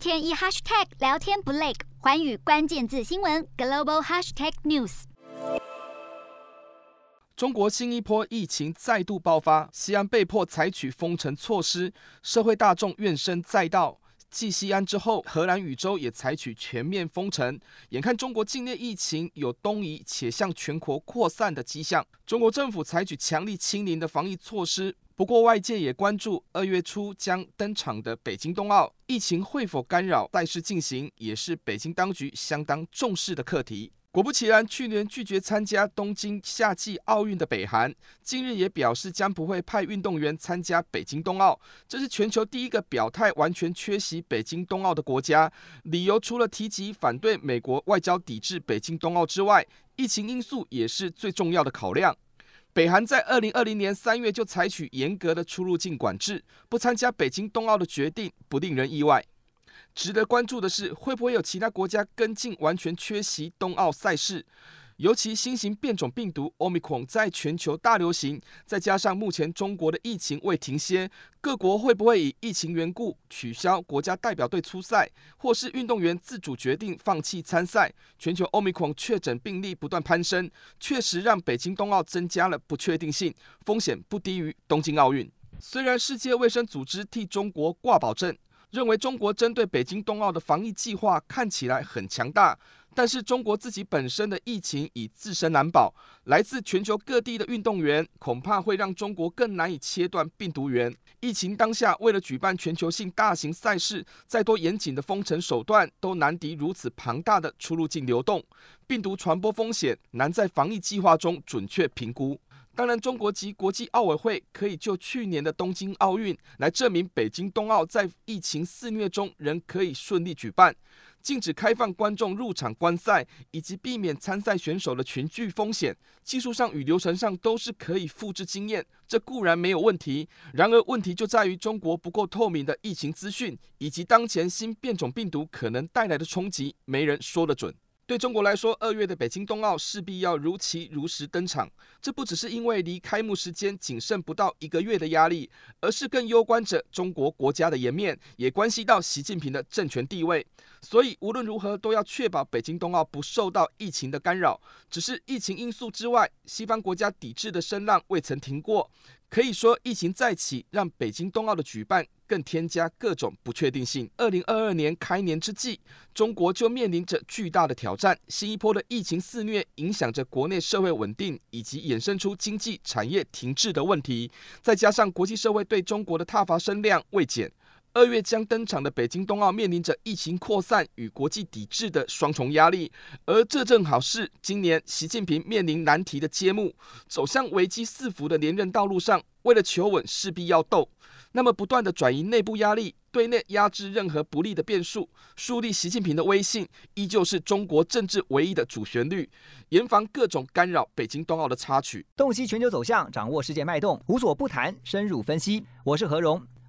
天一 hashtag 聊天不累，环宇关键字新闻 global hashtag news。中国新一波疫情再度爆发，西安被迫采取封城措施，社会大众怨声载道。继西安之后，荷兰禹州也采取全面封城。眼看中国境内疫情有东移且向全国扩散的迹象，中国政府采取强力清零的防疫措施。不过，外界也关注二月初将登场的北京冬奥，疫情会否干扰赛事进行，也是北京当局相当重视的课题。果不其然，去年拒绝参加东京夏季奥运的北韩，近日也表示将不会派运动员参加北京冬奥。这是全球第一个表态完全缺席北京冬奥的国家。理由除了提及反对美国外交抵制北京冬奥之外，疫情因素也是最重要的考量。北韩在二零二零年三月就采取严格的出入境管制，不参加北京冬奥的决定不令人意外。值得关注的是，会不会有其他国家跟进，完全缺席冬奥赛事？尤其新型变种病毒 Omicron 在全球大流行，再加上目前中国的疫情未停歇，各国会不会以疫情缘故取消国家代表队出赛，或是运动员自主决定放弃参赛？全球 Omicron 确诊病例不断攀升，确实让北京冬奥增加了不确定性，风险不低于东京奥运。虽然世界卫生组织替中国挂保证。认为中国针对北京冬奥的防疫计划看起来很强大，但是中国自己本身的疫情已自身难保，来自全球各地的运动员恐怕会让中国更难以切断病毒源。疫情当下，为了举办全球性大型赛事，再多严谨的封城手段都难敌如此庞大的出入境流动，病毒传播风险难在防疫计划中准确评估。当然，中国及国际奥委会可以就去年的东京奥运来证明，北京冬奥在疫情肆虐中仍可以顺利举办，禁止开放观众入场观赛，以及避免参赛选手的群聚风险，技术上与流程上都是可以复制经验，这固然没有问题。然而，问题就在于中国不够透明的疫情资讯，以及当前新变种病毒可能带来的冲击，没人说得准。对中国来说，二月的北京冬奥势必要如期如实登场。这不只是因为离开幕时间仅剩不到一个月的压力，而是更攸关着中国国家的颜面，也关系到习近平的政权地位。所以无论如何都要确保北京冬奥不受到疫情的干扰。只是疫情因素之外，西方国家抵制的声浪未曾停过。可以说，疫情再起，让北京冬奥的举办更添加各种不确定性。二零二二年开年之际，中国就面临着巨大的挑战。新一波的疫情肆虐，影响着国内社会稳定，以及衍生出经济产业停滞的问题。再加上国际社会对中国的挞伐声量未减。二月将登场的北京冬奥面临着疫情扩散与国际抵制的双重压力，而这正好是今年习近平面临难题的揭幕。走向危机四伏的连任道路上，为了求稳，势必要斗。那么，不断的转移内部压力，对内压制任何不利的变数，树立习近平的威信，依旧是中国政治唯一的主旋律。严防各种干扰北京冬奥的插曲。洞悉全球走向，掌握世界脉动，无所不谈，深入分析。我是何荣。